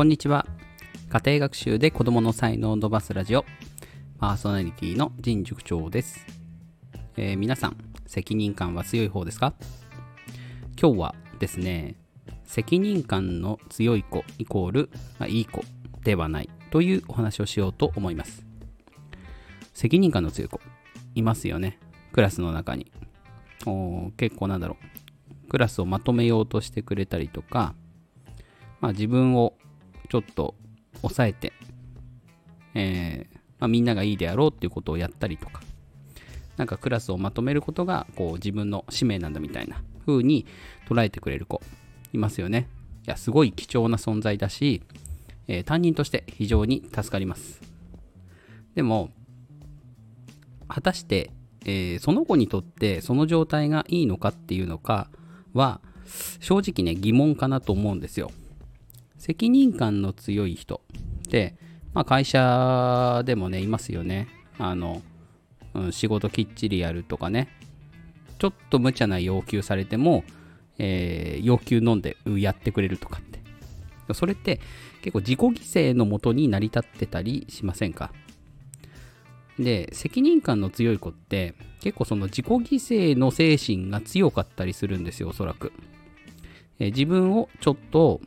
こんにちは。家庭学習で子供の才能を伸ばすラジオ、パーソナリティの陣塾長です、えー皆さん、責任感は強い方ですか？今日はですね、責任感の強い子イコール、まあ、いい子ではないというお話をしようと思います。責任感の強い子、いますよね。クラスの中に。お結構なんだろう。クラスをまとめようとしてくれたりとか、まあ、自分をちょっと抑えて、えーまあ、みんながいいであろうっていうことをやったりとか、なんかクラスをまとめることがこう自分の使命なんだみたいな風に捉えてくれる子いますよね。いや、すごい貴重な存在だし、えー担任として非常に助かります。でも、果たして、えーその子にとってその状態がいいのかっていうのかは、正直ね、疑問かなと思うんですよ。責任感の強い人。って、まあ、会社でもねいますよね。あの、うん仕事きっちりやるとかね。ちょっと無茶な要求されても、えー要求飲んでやってくれるとかって。それって結構自己犠牲のもとに成り立ってたりしませんか？で責任感の強い子って結構その自己犠牲の精神が強かったりするんですよおそらく、えー自分をちょっと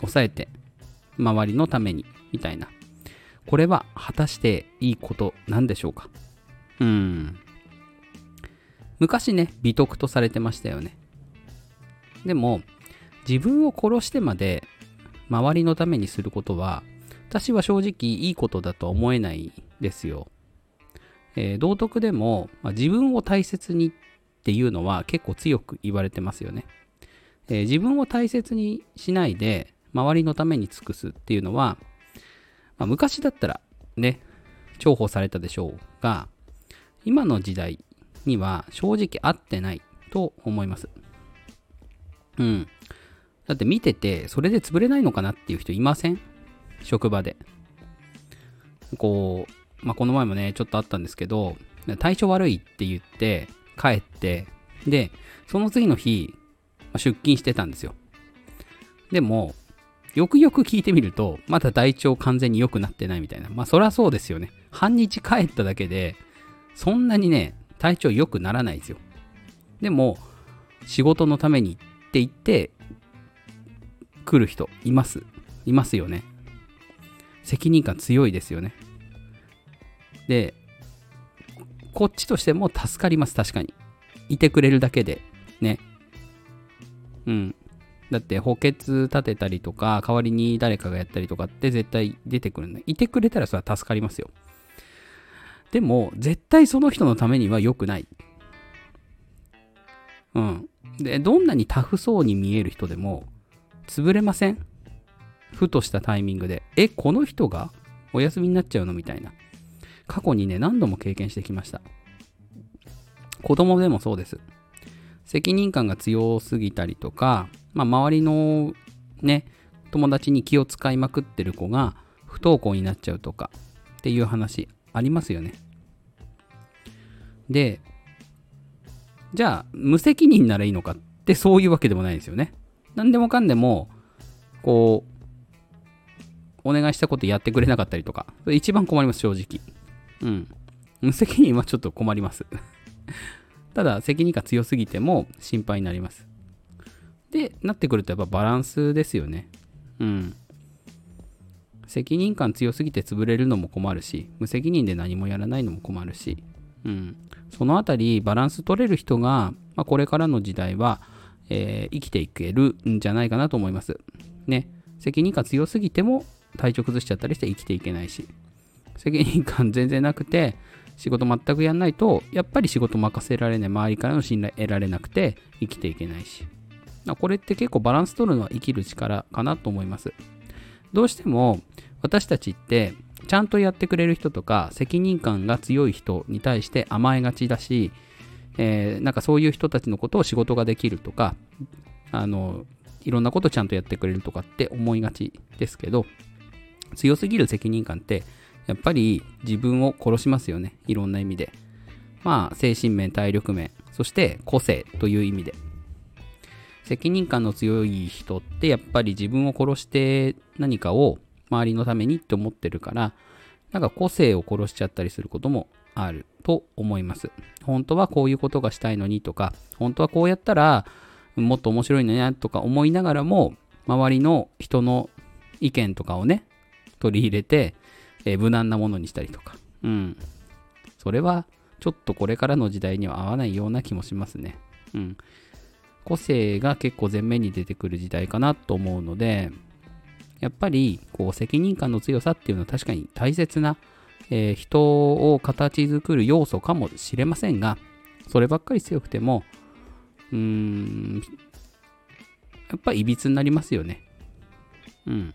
抑えて周りのためにみたいな。これは果たしていいことなんでしょうか？うん。昔ね美徳とされてましたよね。でも自分を殺してまで周りのためにすることは私は正直いいことだとは思えないですよ、えー道徳でも、まあ自分を大切にっていうのは結構強く言われてますよね。えー自分を大切にしないで周りのために尽くすっていうのは、まあ昔だったらね重宝されたでしょうが今の時代には正直合ってないと思います。うん。だって見ててそれで潰れないのかなっていう人いません？職場で。こう、まあ、この前もねちょっとあったんですけど体調悪いって言って帰ってでその次の日出勤してたんですよ。でも、よくよく聞いてみると、まだ体調完全に良くなってないみたいな。まあ、そりゃそうですよね。半日帰っただけで、そんなにね、体調良くならないですよ。でも、仕事のためにって言って、来る人、います。いますよね。責任感強いですよね。で、こっちとしても助かります、確かに。いてくれるだけで、ね。うん。だって補欠立てたりとか、代わりに誰かがやったりとかって絶対出てくるんで、いてくれたらそれは助かりますよ。でも、絶対その人のためには良くない。うん。で、どんなにタフそうに見える人でも、潰れません？ふとしたタイミングで、え、この人がお休みになっちゃうのみたいな。過去にね、何度も経験してきました。子供でもそうです。責任感が強すぎたりとか、まあ、周りのね、友達に気を使いまくってる子が不登校になっちゃうとかっていう話ありますよね。で、じゃあ、無責任ならいいのかってそういうわけでもないですよね。何でもかんでも、こう、お願いしたことやってくれなかったりとか、一番困ります、正直。うん。無責任はちょっと困ります。ただ責任感強すぎても心配になりますでなってくるとやっぱバランスですよね。うん。責任感強すぎて潰れるのも困るし無責任で何もやらないのも困るし。うん。そのあたりバランス取れる人が、まあ、これからの時代は、えー生きていけるんじゃないかなと思います。ね。責任感強すぎても体調崩しちゃったりして生きていけないし。責任感全然なくて仕事全くやんないとやっぱり仕事任せられない周りからの信頼得られなくて生きていけないし。これって結構バランス取るのは生きる力かなと思いますどうしても私たちってちゃんとやってくれる人とか責任感が強い人に対して甘えがちだし、えーなんかそういう人たちのことを仕事ができるとかあのいろんなことちゃんとやってくれるとかって思いがちですけど強すぎる責任感ってやっぱり自分を殺しますよね。いろんな意味で。まあ、精神面、体力面、そして個性という意味で。責任感の強い人ってやっぱり自分を殺して何かを周りのためにって思ってるからなんか個性を殺しちゃったりすることもあると思います。本当はこういうことがしたいのにとか本当はこうやったらもっと面白いのになとか思いながらも周りの人の意見とかをね取り入れて、えー、無難なものにしたりとか。うん。それはちょっとこれからの時代には合わないような気もしますね。うん。個性が結構前面に出てくる時代かなと思うので、やっぱりこう責任感の強さっていうのは確かに大切な、えー、人を形作る要素かもしれませんが、そればっかり強くても、うーん、やっぱいびつになりますよね。うん。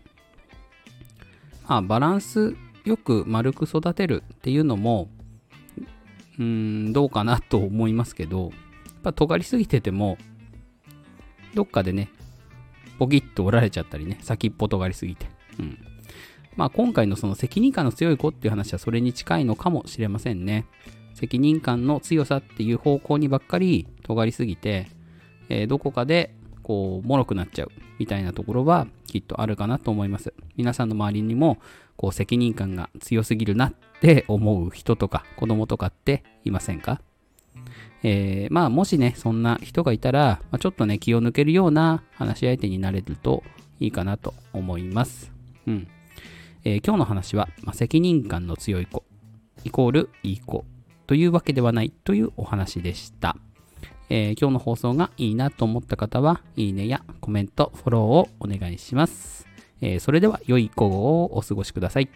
まあ、バランスよく丸く育てるっていうのも、うーん、どうかなと思いますけど、やっぱ尖りすぎてても、どっかでね、ポキッと折られちゃったりね、先っぽとがりすぎて。うん。まあ今回のその責任感の強い子っていう話はそれに近いのかもしれませんね。責任感の強さっていう方向にばっかり尖りすぎて、えー、どこかでこう、脆くなっちゃうみたいなところはきっとあるかなと思います。皆さんの周りにも、こう、責任感が強すぎるなって思う人とか子供とかっていませんか？えー、まあ、もしね、そんな人がいたら、まあ、ちょっとね、気を抜けるような話し相手になれるといいかなと思います。うん。えー、今日の話は、まあ、責任感の強い子、イコールいい子というわけではないというお話でした。えー、今日の放送がいいなと思った方は、いいねやコメント、フォローをお願いします。えー、それでは良い午後をお過ごしください。